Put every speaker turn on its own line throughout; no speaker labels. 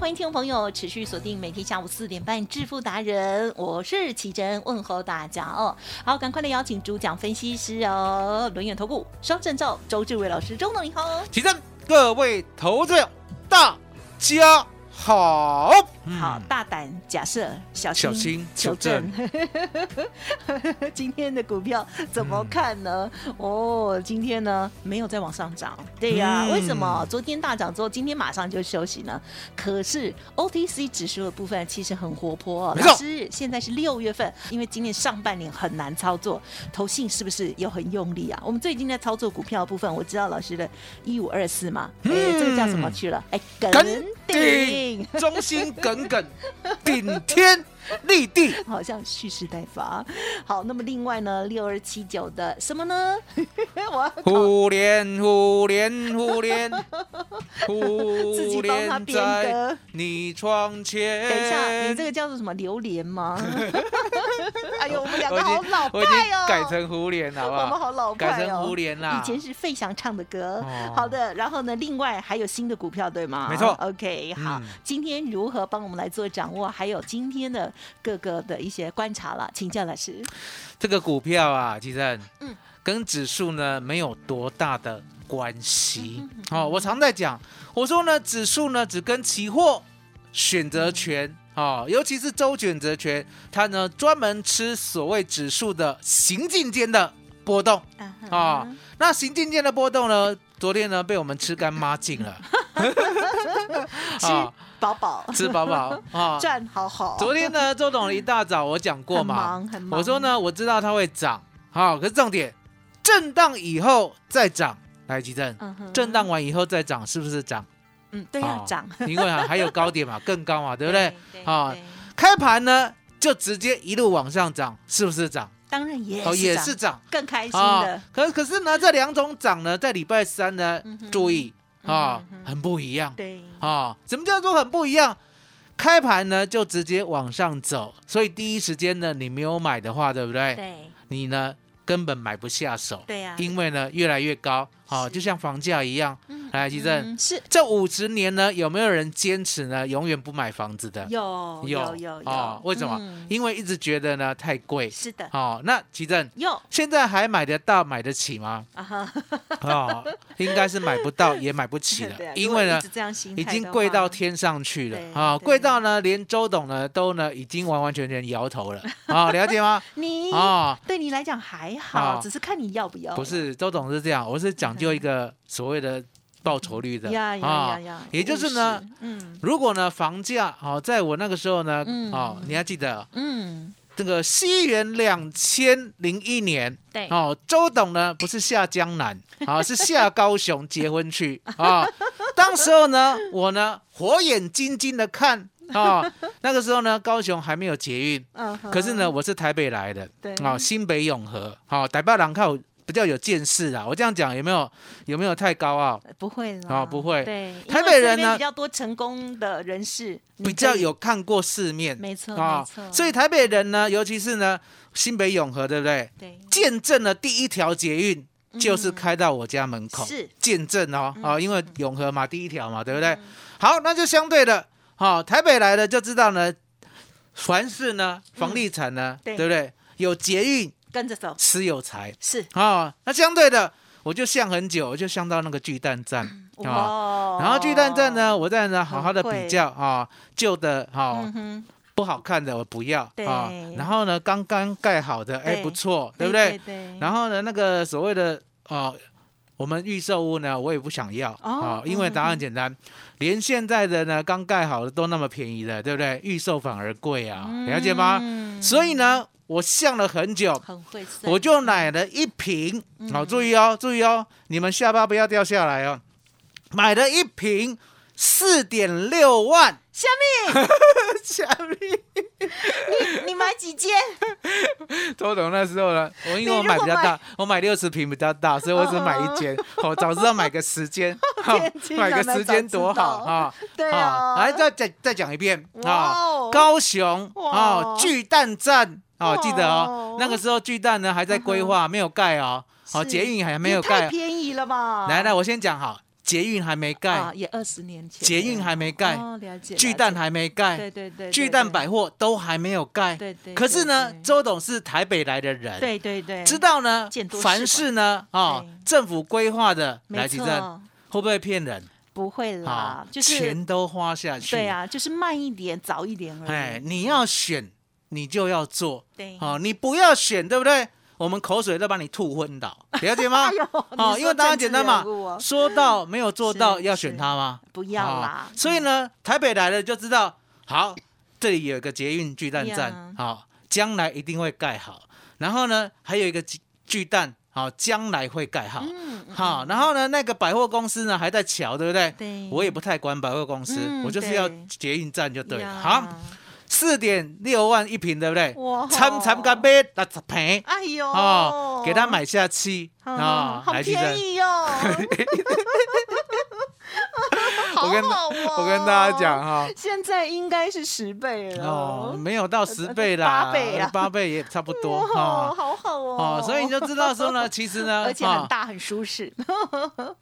欢迎听众朋友持续锁定每天下午四点半《致富达人》，我是奇珍，问候大家哦。好，赶快的邀请主讲分析师哦，轮眼投顾双证照周志伟老师，周董你好。
奇珍，各位投资人，大家好。
好，大胆假设，小心
小心
求证。今天的股票怎么看呢？哦，今天呢没有再往上涨。对呀、
嗯
为什么？昨天大涨之后，今天马上就休息呢？可是 OTC 指数的部分其实很活泼、哦。老师，现在是六月份，因为今年上半年很难操作，投信是不是又很用力啊？我们最近在操作股票的部分，我知道老师的一五二四嘛，哎、这个叫什么去了？哎，
耿
鼎。
中心耿耿，顶天 立地。
好像蓄势待发。好，那么另外呢，六二七九的什么呢？我要考
互联，互联，互联，
自己
互
帮他编
联在
歌。
你窗前。
等一下，你这个叫做什么榴莲吗？哎呦，我们两个好老派哦，
改成互联了，好不好？
我们好老派哦，
改成互联啦。
以前是费翔唱的歌。
哦
好的，然后呢，另外还有新的股票对吗？
没错
OK，好，
嗯
今天如何帮我们来做掌握？还有今天的各个的一些观察了，请教老师。
这个股票啊，其实
嗯
跟指数呢没有多大的关系。哦，我常在讲，我说呢，指数呢只跟期货选择权。哦，尤其是周选择权，它呢专门吃所谓指数的行进间的波动
啊
啊、
哈
那行进间的波动呢，昨天呢被我们吃干抹净了，
吃
啊
饱饱，
吃饱饱啊。
赚好好。
昨天呢，周董一大早我讲过嘛，
忙很忙
我说呢，我知道它会涨，好，可是重点，震荡以后再涨，来吉正，震荡完以后再涨，是不是涨？
嗯，对要
哦
涨，
因为啊还有高点嘛，更高嘛，对不对？啊
对
开盘呢就直接一路往上涨，是不是涨？
当然也
哦，也是涨
更开心
啊
的。。
可可是呢，这两种涨呢，在礼拜三呢注意啊很不一样
对，
啊。什么叫做很不一样？开盘呢就直接往上走，所以第一时间呢，你没有买的话，对不对？
对
你呢根本买不下手，
对呀，
因为呢越来越高，好、
是
就像房价一样。来，吉正，
嗯。是。
这五十年呢，有没有人坚持呢，永远不买房子的？
有有有有，
哦为什么？
嗯。
因为一直觉得呢太贵。
是的，
哦，那吉正
有。
现在还买得到、买得起吗？
啊哈，
哦，应该是买不到，也买不起了。
啊，
因为呢已经贵到天上去了。
对
啊，
对。
贵到呢连周董呢都呢已经完完全全摇头了。啊，了解吗？
你
啊，
对你来讲还好，
啊
只是看你要不要。
不是，周董是这样，我是讲究一个所谓的报酬率的。
呀呀呀呀，
也就是呢，
嗯。
如果呢房价好、在我那个时候呢，
嗯。
哦，你还记得？
嗯，
这个西元两千零一年，
对，
哦，周董呢不是下江南，啊、是下高雄结婚去啊、当时候呢，我呢火眼金睛的看啊、那个时候呢，高雄还没有捷运，可是呢，，我是台北来的，
对。
啊、新北永和，好、台北人靠比较有见识啊，我这样讲有没有有没有太高傲？
不会啦，
哦不会。
对，
台北人呢？
比较多成功的人士，
比较有看过世面，
没错
啊所以台北人呢，尤其是呢新北永和，对不对？
对。
见证了第一条捷运就是开到我家门口，
嗯是。
见证哦，
嗯
啊，因为永和嘛第一条嘛，对不对？好，那就相对的，好，台北来的就知道呢，凡是呢房地产呢，
对。
对不对？有捷运
跟着走，
吃有财
是。
啊，那相对的，我就想很久，我就想到那个巨蛋站啊。
哇，
然后巨蛋站呢，我在呢好好的比较啊，旧的哈
嗯，
不好看的我不要
对。
啊，然后呢刚刚盖好的哎不错，对不
对？
然后呢那个所谓的啊。我们预售屋呢，我也不想要
哦
啊，因为答案简单，连现在的呢刚盖好的都那么便宜了，对不对？预售反而贵啊，了解吗？
嗯
所以呢，我想了很久，
很会，
我就买了一瓶，好、注意哦，注意哦，你们下巴不要掉下来哦。买了一瓶四点六万，
下面
下面
你你买几间？
周董那时候呢，我因为我
买
买比较大，我买六十平比较大，所以我只买一间。我，早知道买个十间，买个十间多好啊！
对啊，
来再再再讲一遍。啊
哦！
高雄
哇。
啊，巨蛋站。哦，记得哦，那个时候巨蛋呢还在规划，没有盖哦，好，
是。
捷运还没有
盖太
盖。
便宜了吧？
来来，我先讲好，捷运还没
啊，
盖，
也二十年前，
捷运还没盖，
哦，了解，
巨蛋还没盖，
对对对，
巨蛋百货都还没有盖。
对对，
可是呢，周董是台北来的人，
对对对，
知道呢凡
广
是呢，啊
对，
政府规划的
没
来几站，会不会骗人？
不会啦
啊，，
就是
钱都花下去。
对，啊，就是慢一点，早一点而已。
哎，你要选，你就要做，
对，
哦，你不要选，对不对？我们口水都把你吐昏倒，了解吗
哎？呦，
哦，因为答案
政治
简单嘛说到没有做到，要选
是
他吗？
不要
啊
啦。
所以呢，台北来了就知道，好，这里有一个捷运巨蛋站，好，将来一定会盖好。然后呢，还有一个巨巨蛋，好，将来会盖好。好，然后呢，那个百货公司呢还在瞧，对不对？
对，
我也不太管百货公司，
嗯
我就是要捷运站就对了。好，，四点六万一平，对不对？
哇
参参个买六十平
哎呦，
哦，给他买下去
哦
啊，
好便宜哦。
我跟我跟大家讲，哈。
现在应该是十倍了
哦，没有到十倍啦，
八倍啊
八倍也差不多
哇，
哈。
好好哦。
哦，所以你就知道说呢，其实呢，
而且很
哈
大很舒适，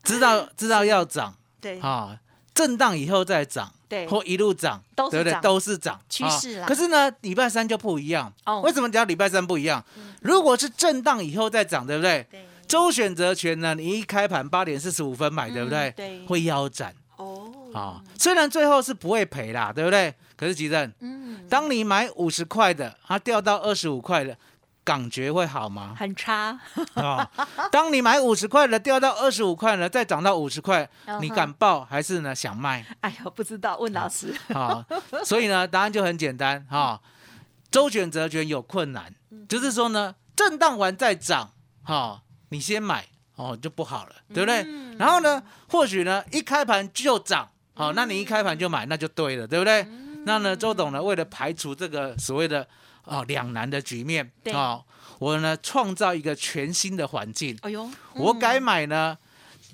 知道知道要涨
对
啊，震荡以后再涨，
对
或一路涨，对不对？
都是涨趋势啦
可是呢，礼拜三就不一样。
哦
为什么讲礼拜三不一样？如果是震荡以后再涨，对不对？
对
周选择权呢，你一开盘八点四十五分买，对不对
嗯？对
会腰斩
哦
啊，虽然最后是不会赔啦，对不对？可是吉正，
嗯，
当你买五十块的，它掉到二十五块的，感觉会好吗？
很差，
啊，当你买五十块的掉到二十五块了，再涨到五十块，你敢报还是呢想卖
哎呦，不知道，问老师，
啊？所以呢，答案就很简单哈。周选择权有困难，
嗯
就是说呢，震荡完再涨，哈，你先买哦就不好了，对不对？
嗯
然后呢，或许呢一开盘就涨，好，那你一开盘就买，那就对了，对不对？
嗯
那呢，周董呢，为了排除这个所谓的哦两难的局面
对
啊，我呢创造一个全新的环境，
哎呦，
我
嗯
改买呢，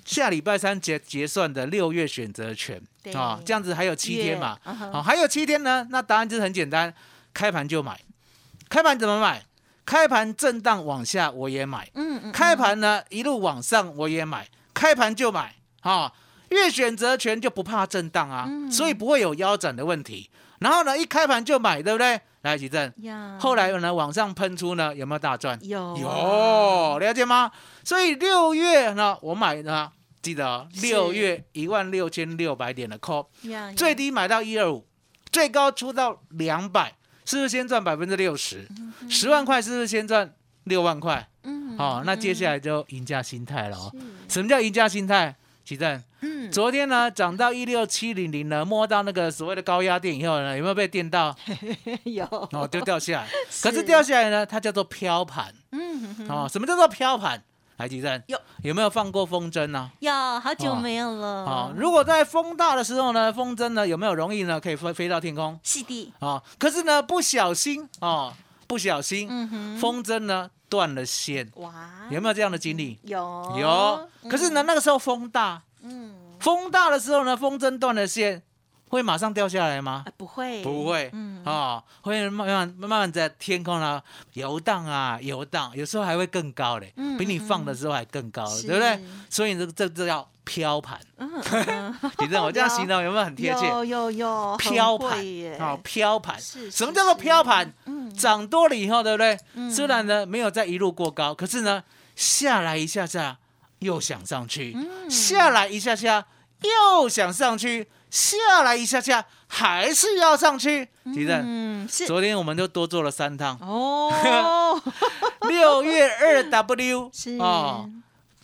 下礼拜三结结算的六月选择权
对
啊，这样子还有七天嘛，好，还有七天呢，那答案就是很简单，开盘就买，开盘怎么买？开盘震荡往下我也买，
嗯嗯，
开盘呢一路往上我也买，开盘就买啊，月选择权就不怕震荡啊，
嗯
所以不会有腰斩的问题。然后呢，一开盘就买，对不对？来，吉正，
呀，
后来呢往上喷出呢，有没有大赚？
有
有，了解吗？所以六月呢，我买呢，记得哦六月一万六千六百点的 call，
呀
最低买到一二五，最高出到两百，是不是先赚百分之六十？十万块是不是先赚六万块？
嗯
哦，那接下来就赢家心态了哦。什么叫赢家心态？奇正，
嗯
昨天呢涨到一六七零零呢，摸到那个所谓的高压电以后呢，有没有被电到？
有，
哦，就掉下来。可是掉下来呢，它叫做飘盘。
嗯哼哼
哦，什么叫做飘盘？来，吉正
有
有没有放过风筝呢？
有好久
哦
没有了，
哦，如果在风大的时候呢，风筝呢有没有容易呢可以飞飞到天空？
是的，
哦，可是呢不小心哦，不小心、
嗯，
风筝呢断了线，
哇，
有没有这样的经历？
有。
有。可是呢那个时候风大，
嗯，
风大的时候呢，风筝断了线，会马上掉下来吗？
啊不会，
不会，
嗯。
哦，会慢慢慢慢在天空呢游荡啊游荡，有时候还会更高嘞，
嗯
比你放的时候还更高，对不对？所以这这这叫飘盘。
嗯嗯嗯
其实我这样形容有没有很贴切？
有有有，
飘盘哦，飘盘。
是
什么叫做飘？盘？
嗯
涨多了以后，对不对？
嗯
虽然呢没有再一路过高，可是呢下来一下下又想上去，
嗯
下来一下下又想上去，下来一下下，还是要上去。吉正，
嗯，是
昨天我们就多做了三趟，
哦，
六月二 W
是
哦，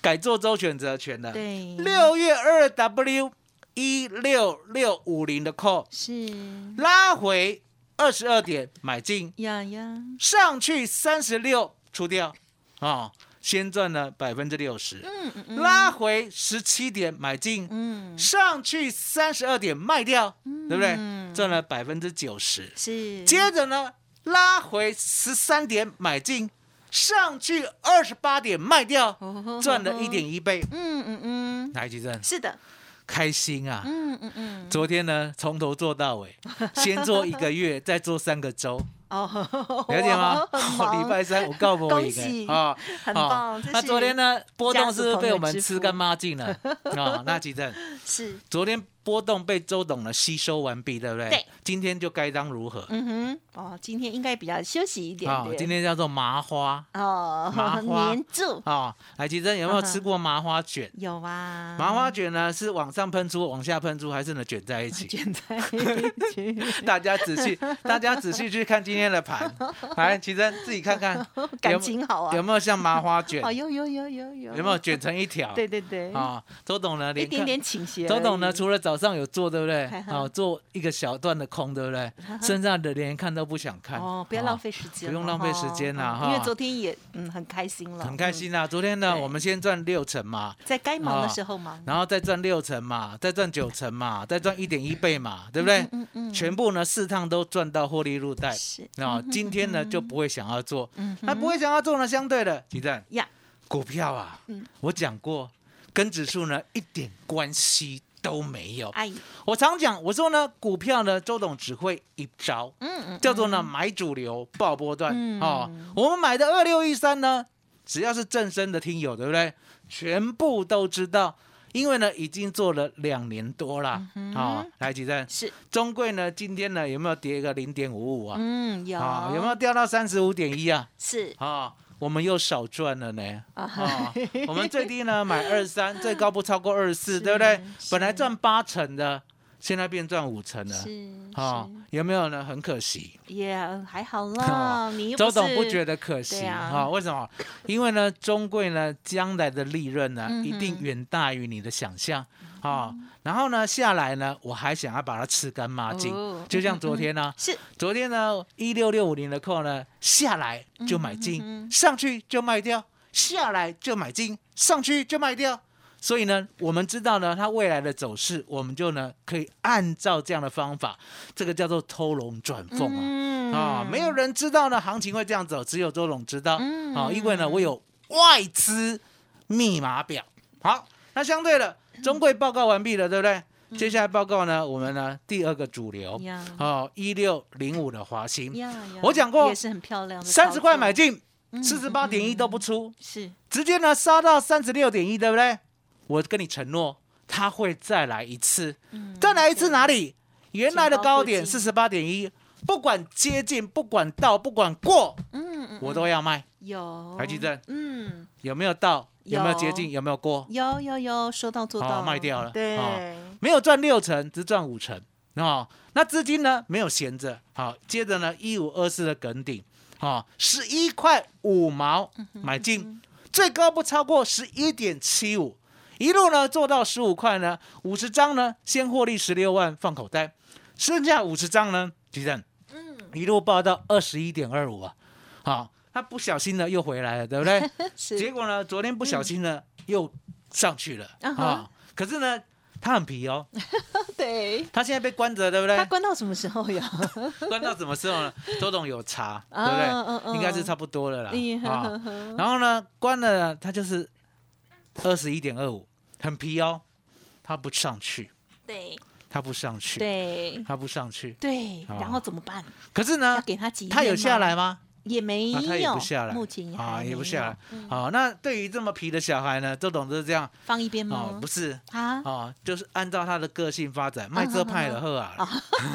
改做周选择权的，
对，
六月二 W 一六六五零的 call
是。
拉回二十二点买进，
呀呀，
上去三十六出掉，啊、先赚了百分之六十，
嗯嗯嗯，
拉回十七点买进，
嗯。
上去三十二点卖掉，对不对？
嗯。
赚了百分之九十。
是。
接着呢，拉回十三点买进，上去二十八点卖掉，赚了一点，一倍。
嗯嗯嗯，
来，吉正，
是的，
开心啊！
嗯嗯嗯，
昨天呢，从头做到尾，先做一个月，再做三个周，
哦，
了解吗？
哇 很忙。
礼拜三我告诉我一个。啊，
很
啊
棒
那昨天呢，波动是不是被我们吃干抹净了。啊？那吉正，
是，
昨天波动被周董呢吸收完毕，对不对？
对。
今天就该当如何？
嗯哼，哦，今天应该比较休息一点
啊，
点，
今天叫做麻花
哦，
麻花
黏住，
啊。来，吉正有没有吃过麻花卷？
有啊，
麻花卷呢是往上喷出，往下喷出，还是呢卷在一起？
卷在一起，
大家仔细，大家仔细去看今天的盘。来，奇珍自己看看，
感情好啊，
有没有像麻花卷？
哦，有有有有有，
有没有卷成一条？
对对对，
啊，周董呢，
一点点倾斜，
周董呢，除了早上有做，对不对？
嘿嘿。
哦，做一个小段的空，对不对？剩下的连看都不想看。
哦，不要
啊
浪费时间，
不用浪费时间啦哈。
哈。因为昨天也嗯很开心了，
很开心啦！昨天呢，我们先赚六成嘛，
嗯，在该忙的
啊
时候忙，
然后再赚六成嘛，再赚九成嘛，再赚一点一倍嘛，对不对？
嗯嗯，
全部呢四趟都赚到获利入袋。
是。
啊，今天呢就不会想要做，
嗯
那不会想要做呢，相对的，鸡蛋
呀，
股票啊
嗯，
我讲过，跟指数呢一点关系都没有。
哎，
我常讲，我说呢，股票呢，周董只会一招，
嗯嗯，
叫做呢买主流，爆波段。
嗯
哦，我们买的二六一三呢，只要是正身的听友，对不对？全部都知道，因为呢已经做了两年多了。
嗯
哦，来，吉正，
是，
中贵呢今天呢有没有跌个零点五五啊？
嗯有
啊，有没有掉到三十五点一啊？
是
啊，我们又少赚了呢。
啊
啊，我们最低呢买二三，最高不超过二四，对不对？本来赚八成的，现在变赚五成了。
是
啊，有没有呢？很可惜。
也还好啦，你
周董不觉得可惜
对啊
啊？为什么？因为呢，中贵呢将来的利润呢
嗯
一定远大于你的想象啊。然后呢下来呢，我还想要把它吃干抹净
哦，
就像昨天呢，
是
昨天呢一六六五零的扣呢下来就买进，
嗯
上去就卖掉，下来就买进，上去就卖掉。所以呢，我们知道呢，它未来的走势，我们就呢可以按照这样的方法，这个叫做偷龙转凤啊。
嗯
啊，没有人知道呢，行情会这样走，只有周董知道。
嗯
啊，因为呢，我有外资密码表。好，那相对的，中贵报告完毕了，对不对？接下来报告呢，我们呢第二个主流，
嗯
哦，一六零五的华兴，
呀呀。
我讲过
也是很漂亮的，
三十块买，进，
嗯
四十八点一都不出，
是。
直接呢杀到三十六点一，对不对？我跟你承诺，它会再来一次，
嗯
再来一次哪里？原来的高点四十八点一，不管接近，不管到，不管过，
嗯嗯，
我都要卖。
有。
台积电。
嗯，
有没有到？有。没有接近？有没有过？
有有有，说到做到，
好卖掉了。
对。
好，没有赚六成，只赚五成。哦。那资金呢？没有闲着，好，接着呢一五二四的梗顶，哦，十一块五毛买进，最高不超过十一点七五，一路呢做到十五块呢，五十张呢先获利十六万放口袋，剩下五十张呢，举证，
嗯，
一路报到二十一点二五啊，好，他不小心呢又回来了，对不对？
是
结果呢，昨天不小心呢、又上去了
啊。
可是呢，他很皮哦，
对，
他现在被关着，对不对？
他关到什么时候呀？
关到什么时候呢？周董有查，对不
啊
对？应该是差不多了啦。
嗯
啊
呵呵
然后呢，关了呢，他就是二十一点二五，很皮哦，他不上去，
对
他不上去，
对
他不上去。
对，
啊
然后怎么办？
可是呢，
给他几？
他有下来？吗？
也没
啊，他也，不下来，
目前也
啊，
还没
也不下来好，那对于这么皮的小孩呢，周董就是这样
放一边
哦，
吗
不？是
啊，
哦，就是按照他的个性发展，卖这派的喝啊，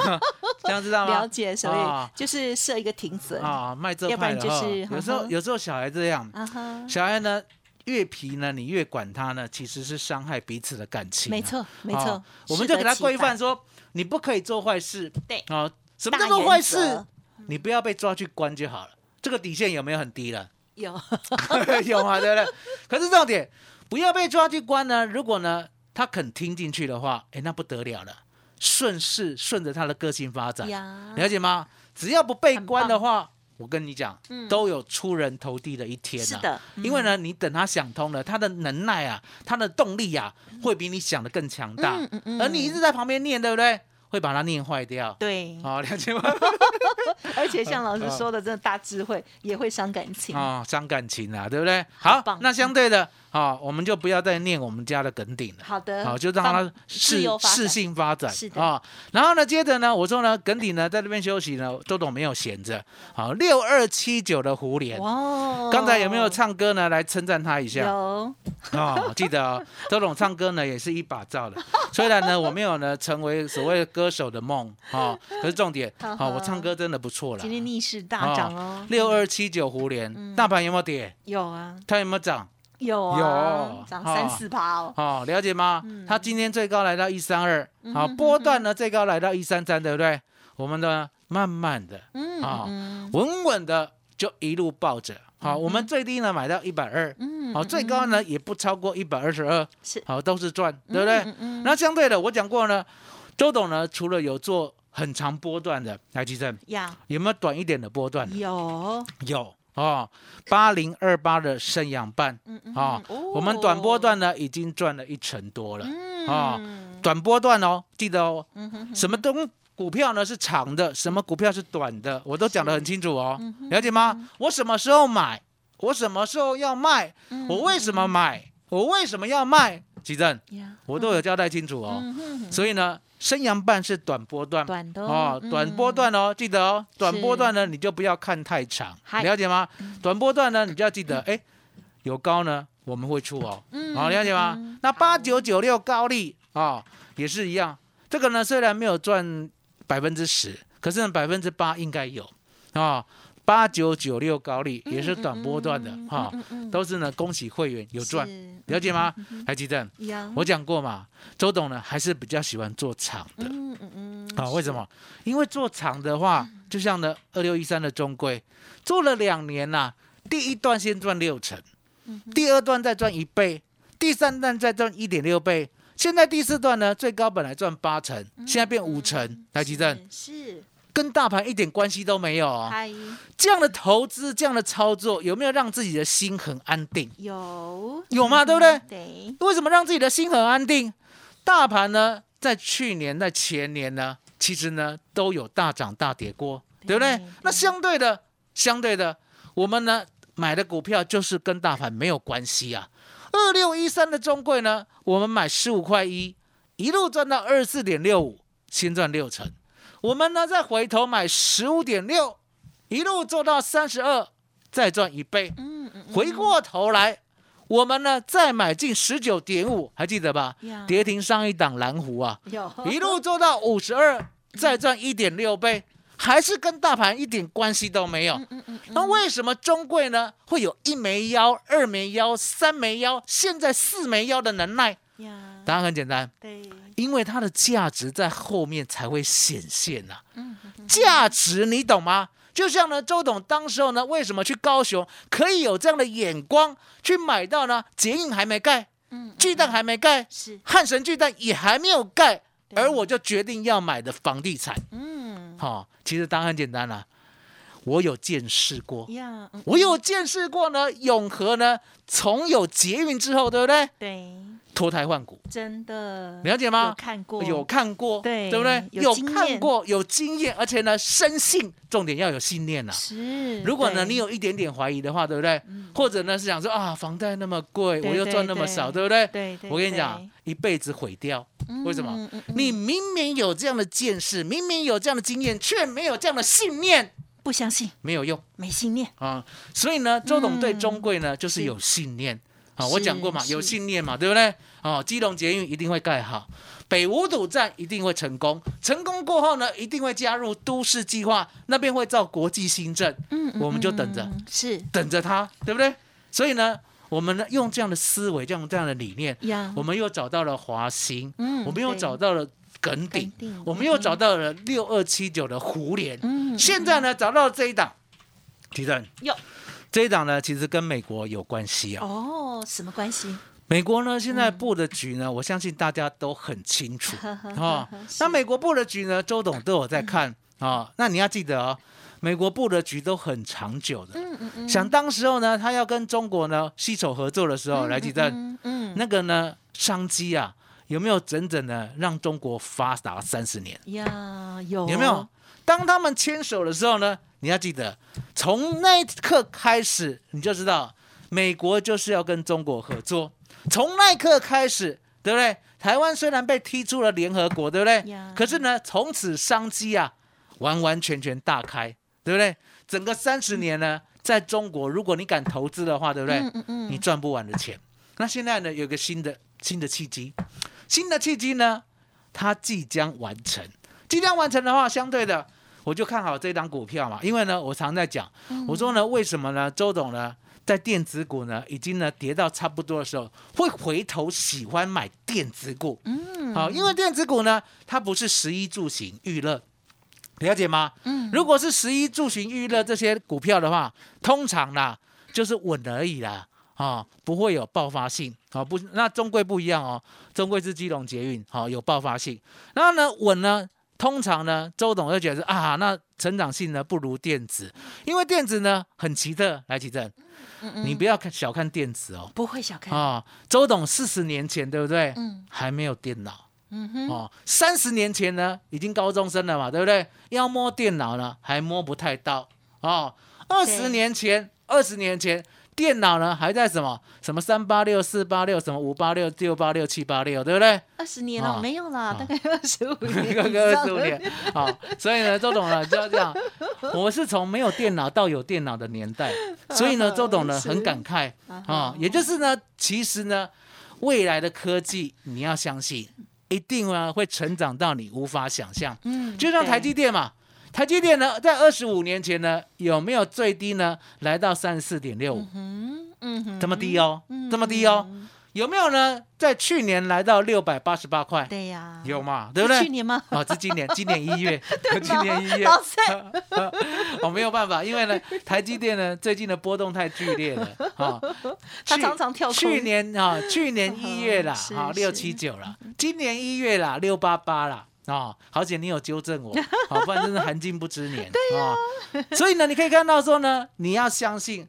这样知道吗？
了解，所
啊
以就是设一个停损啊
啊，卖这
要不然就
派的喝。
是
有时候有时候小孩这样，
哈，
小孩呢越皮呢，你越管他呢，其实是伤害彼此的感情啊。
没错，没
哦
错，
我们就给他规范说，你不可以做坏事。
对
啊，什么
大
叫做坏事？你不要被抓去关就好了。这个底线有没有很低了？
有
有啊，对不对？可是重点，不要被抓去关呢。如果呢，他肯听进去的话，哎，那不得了了，顺势顺着他的个性发展，了解吗？只要不被关的话，我跟你讲，
嗯
都有出人头地的一天啊。
是的，
因为呢，你等他想通了，他的能耐啊，他的动力啊，会比你想的更强大。
嗯嗯嗯
而你一直在旁边念，对不对？会把它念坏掉。
对，
好、两千万？
而且像老师说的，真的大智慧也会伤感情。
哦，伤感情啊，对不对？好
棒，
那相对的，啊、我们就不要再念我们家的梗顶了。
好的，
好，就让
放
它适适性发展，
是的
啊。然后呢，接着呢，我说呢，耿鼎呢在这边休息呢，周董没有闲着。好，六二七九的胡莲，
哇，哦
刚才有没有唱歌呢？来称赞他一下。
有，
哦，记得哦，周董唱歌呢也是一把照的。虽然呢我没有呢成为所谓的歌手的梦，哦，可是重点，哦，我唱歌真的不错了
今。天逆势大涨哦，
六二七九胡莲，大盘有没有跌？
有啊，
它有没有涨？
有啊，
有哦
涨三四趴哦，
哦，了解吗？它今天最高来到一三二，好，波段呢最高来到一三三，对不对？我们呢慢慢的，
嗯
啊
嗯。
稳稳的就一路抱着。好，我们最低呢买到一百二，
嗯，
好，最高呢也不超过一百二十二，
是。
好，都是赚，对不对？
嗯嗯
那相对的，我讲过呢，周董呢除了有做很长波段的，来吉正
呀，
有没有短一点的波段？
有，
有哦，八零二八的生养半
嗯嗯
啊，我们短波段呢已经赚了一成多了。
嗯。
啊短波段哦，记得哦，
嗯哼哼。
什么东股票呢是长的，什么股票是短的，我都讲得很清楚哦，
嗯
了解吗？我什么时候买，我什么时候要卖，
嗯
我为什么买，我为什么要卖，吉正，
呀，
我都有交代清楚哦。
嗯哼哼。
所以呢，生阳半是短波段。
短的
哦，短波，段哦，记得哦，短波段呢，你就不要看太长，
嗨
了解吗？短波段呢，你就要记得，哎，有高呢，我们会出哦，
嗯
好，了解吗？那八九九六高利啊，也是一样，这个呢虽然没有赚百分之十，可是呢百分之八应该有啊。八九九六高利也是短波段的哈，都是呢恭喜会员有赚，了解吗？还记得，我讲过嘛，周董呢还是比较喜欢做长的。
嗯嗯嗯，
啊，为什么？因为做长的话，就像呢二六一三的中规，做了两年呐、第一段先赚六成，第二段再赚一倍，第三段再赚一点六倍，现在第四段呢最高本来赚八成，现在变五成，台积电
是，
跟大盘一点关系都没有哦。
嗨，
这样的投资，这样的操作，有没有让自己的心很安定？
有
有吗？对不对？
对，
为什么让自己的心很安定？大盘呢，在去年、在前年呢，其实呢都有大涨大跌过，对不对
对？
那相对的，相对的，我们呢买的股票就是跟大盘没有关系啊。二六一三的中贵呢，我们买十五块一，一路赚到二十四点六五，先赚六成。我们呢再回头买十五点六，一路做到三十二，再赚一倍。
嗯嗯
回过头来，我们呢再买进十九点五，还记得吧？
呀？
跌停上一档蓝湖啊，
有。
一路做到五十二，再赚一点六倍，还是跟大盘一点关系都没有。
嗯嗯。
那为什么中贵呢？会有一枚腰、二枚腰、三枚腰，现在四枚腰的能耐？
呀，
答案很简单，
对，
因为它的价值在后面才会显现呐、
嗯
价值你懂吗？就像呢，周董当时候呢，为什么去高雄可以有这样的眼光去买到呢？捷运还没盖，
嗯
巨蛋还没盖，
是，
汉神巨蛋也还没有盖，而我就决定要买的房地产。
嗯
哈、其实答案很简单啦、我有见识过，
呀，嗯
我有见识过呢。永和呢，从有捷运之后，对不对？
对，
脱胎换骨，
真的。
了解吗？
有看过，
有看过，
对
对不对？
有
看过，有经验，而且呢，深信，重点要有信念呐、
是，
如果呢，你有一点点怀疑的话，对不对？或者呢是想说啊，房贷那么贵，我又赚那么少，对不对？
对对，
我跟你讲，一辈子毁掉。为什么？
嗯嗯嗯。
你明明有这样的见识，明明有这样的经验，却没有这样的信念，
不相信，
没有用。
没信念，
啊！所以呢，周董对
嗯。
中贵呢，就是
是。
有信念啊。
是
我讲过嘛，有信念嘛，对不对？哦，基隆捷运一定会盖好，北五堵站一定会成功，成功过后呢，一定会加入都市计划，那边会造国际新政，
嗯
我们就等着
嗯是
等着它，对不对？所以呢，我们呢用这样的思维，这样这样的理念，
呀
我们又找到了华兴，
嗯
我们又找到了耿鼎，我们又找到了六二七九的胡联，
嗯
现在呢找到了这一档，提正
哟
这一档呢其实跟美国有关系啊。
哦，什么关系？
美国呢现
嗯
在布的局呢，我相信大家都很清楚 啊。那美国布的局呢，周董都有在看
嗯
啊。那你要记得哦，美国布的局都很长久的。
嗯嗯嗯，
想当时候呢，他要跟中国呢携手合作的时候，来记得
嗯嗯
那个呢商机啊，有没有整整的让中国发达三十年？
呀有
有没有？当他们牵手的时候呢，你要记得，从那一刻开始，你就知道美国就是要跟中国合作。从那一刻开始，对不对？台湾虽然被踢出了联合国，对不对
呀？
可是呢，从此商机啊，完完全全大开，对不对？整个三十年呢，在中国，如果你敢投资的话，对不对？
嗯嗯嗯
你赚不完的钱。那现在呢，有个新的新的契机，新的契机呢，它即将完成。即将完成的话，相对的，我就看好这档股票嘛，因为呢，我常在讲，我说呢，为什么呢？周董呢，在电子股呢，已经呢跌到差不多的时候，会回头喜欢买电子股。
嗯
好，因为电子股呢，它不是十一住行娱乐，了解吗？
嗯
如果是十一住行娱乐这些股票的话，通常啦就是稳而已啦，啊、不会有爆发性，啊、不，那中贵不一样哦，中贵是基隆捷运，好、有爆发性，然后呢稳呢，通常呢周董就觉得啊，那成长性呢不如电子，因为电子呢很奇特，来奇正，你不要看小看电子哦，
不会小看，
啊、周董四十年前对不对？
嗯
还没有电脑。
嗯哼，
哦，三十年前呢，已经高中生了嘛，对不对？要摸电脑呢，还摸不太到哦。二十年前，二十年前，电脑呢还在什么什么三八六、四八六，什么五八六、六八六、七八六，对不对？
二十年了
啊
没有啦，
啊
大概二十五年
二十五年，好，所以呢，周董呢就要这样。我是从没有电脑到有电脑的年代，所以呢，周董呢很感慨啊，也就是呢，其实呢，未来的科技你要相信，一定呢会成长到你无法想象。
嗯
就像台积电嘛，台积电呢，在二十五年前呢，有没有最低呢来到三十四点六五？
嗯嗯哼，
这么低哦，
嗯
这么低哦，有没有呢？在去年来到六百八十八块，
对呀，
有嘛？对不对？
去年吗？
哦，是今年，今年一月，今年一月，
老师，
我 没有办法，因为呢，台积电呢最近的波动太剧烈了啊。
他
去
常常跳
去年啊，去年一月啦，
是
啊六七九啦，今年一月啦，六八八啦。啊、好姐你有纠正我，好，不然真是含金不知年啊、所以呢，你可以看到说呢，你要相信，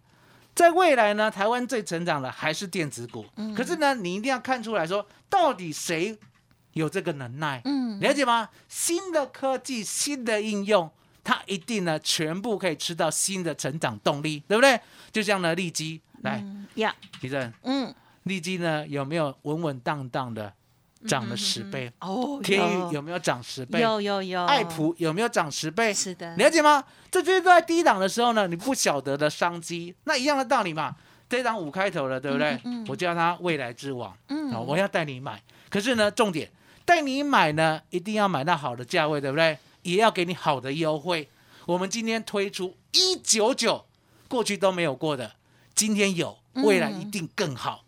在未来呢，台湾最成长的还是电子股。
嗯
可是呢，你一定要看出来说，到底谁有这个能耐？
嗯
了解吗？新的科技、新的应用，它一定呢全部可以吃到新的成长动力，对不对？就像呢利基，来，
嗯呀，
李正，
嗯，
利基呢有没有稳稳当当的涨了十倍？
哦，
天宇有没有涨十倍？
有有有，
爱普有没有涨十倍？
是的，
了解吗？这就是在低档的时候呢，你不晓得的商机，那一样的道理嘛。这一档五开头的，对不对？
嗯嗯
我叫它未来之王，
嗯
哦、我要带你买。可是呢，重点带你买呢，一定要买到好的价位，对不对？也要给你好的优惠。我们今天推出一九九，过去都没有过的，今天有，未来一定更好。
嗯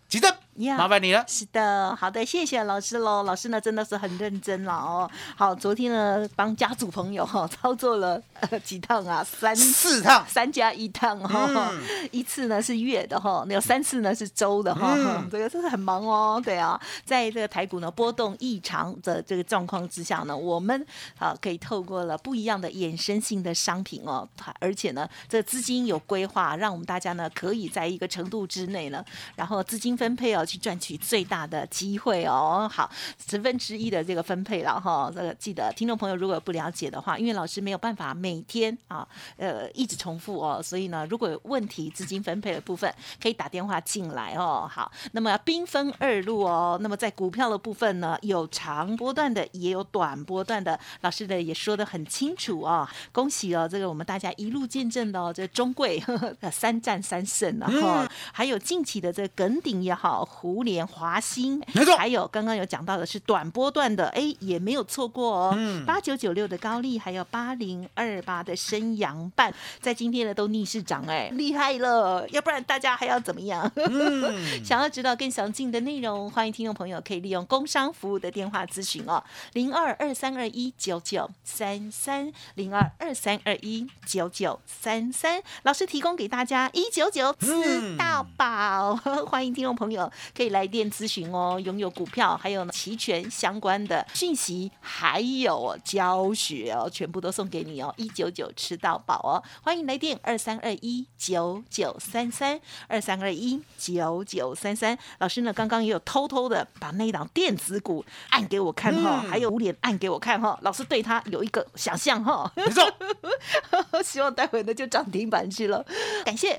呀
麻烦你了。
是的，好的，谢谢老师喽。老师呢真的是很认真了哦。好，昨天呢帮家族朋友哈、操作了呃几趟啊，三
四趟
三加一趟哈、
嗯
一次呢是月的哈，那有三次呢是周的哈、
嗯
这个真的很忙哦。对啊，在这个台股呢波动异常的这个状况之下呢，我们啊可以透过了不一样的衍生性的商品哦，而且呢这资金有规划，让我们大家呢可以在一个程度之内呢，然后资金分配哦去赚取最大的机会哦。好，十分之一的这个分配了哈，这个记得听众朋友如果不了解的话，因为老师没有办法每天啊呃一直重复哦，所以呢如果有问题资金分配的部分可以打电话进来哦。好，那么兵分二路哦，那么在股票的部分呢，有长波段的，也有短波段的，老师的也说的很清楚哦。恭喜哦，这个我们大家一路见证的哦，这中贵呵呵三战三胜了哈、还有近期的这个耿鼎也好，胡联、华兴，
没错
还有刚刚有讲到的是短波段的，哎，也没有错过哦。
嗯
八九九六的高丽，还有八零二八的升阳半，在今天呢都逆势涨，哎，厉害了！要不然大家还要怎么样？
嗯，
想要知道更详尽的内容，欢迎听众朋友可以利用工商服务的电话咨询哦，零二二三二一九九三三零二二三二一九九三三，老师提供给大家一九九吃到饱，欢迎听众朋友可以来电咨询哦，拥有股票还有期权相关的讯息，还有教学哦，全部都送给你哦，一九九吃到饱哦，欢迎来电二三二一九九三三二三二一九九三三。老师呢，刚刚也有偷偷的把那一档电子股按给我看哈、
嗯
还有五脸按给我看哈、老师对他有一个想象哈、
没错，
希望待会呢就涨停板去了。感谢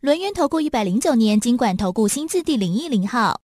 轮源投顾一百零九年金管投顾新字第零一零号。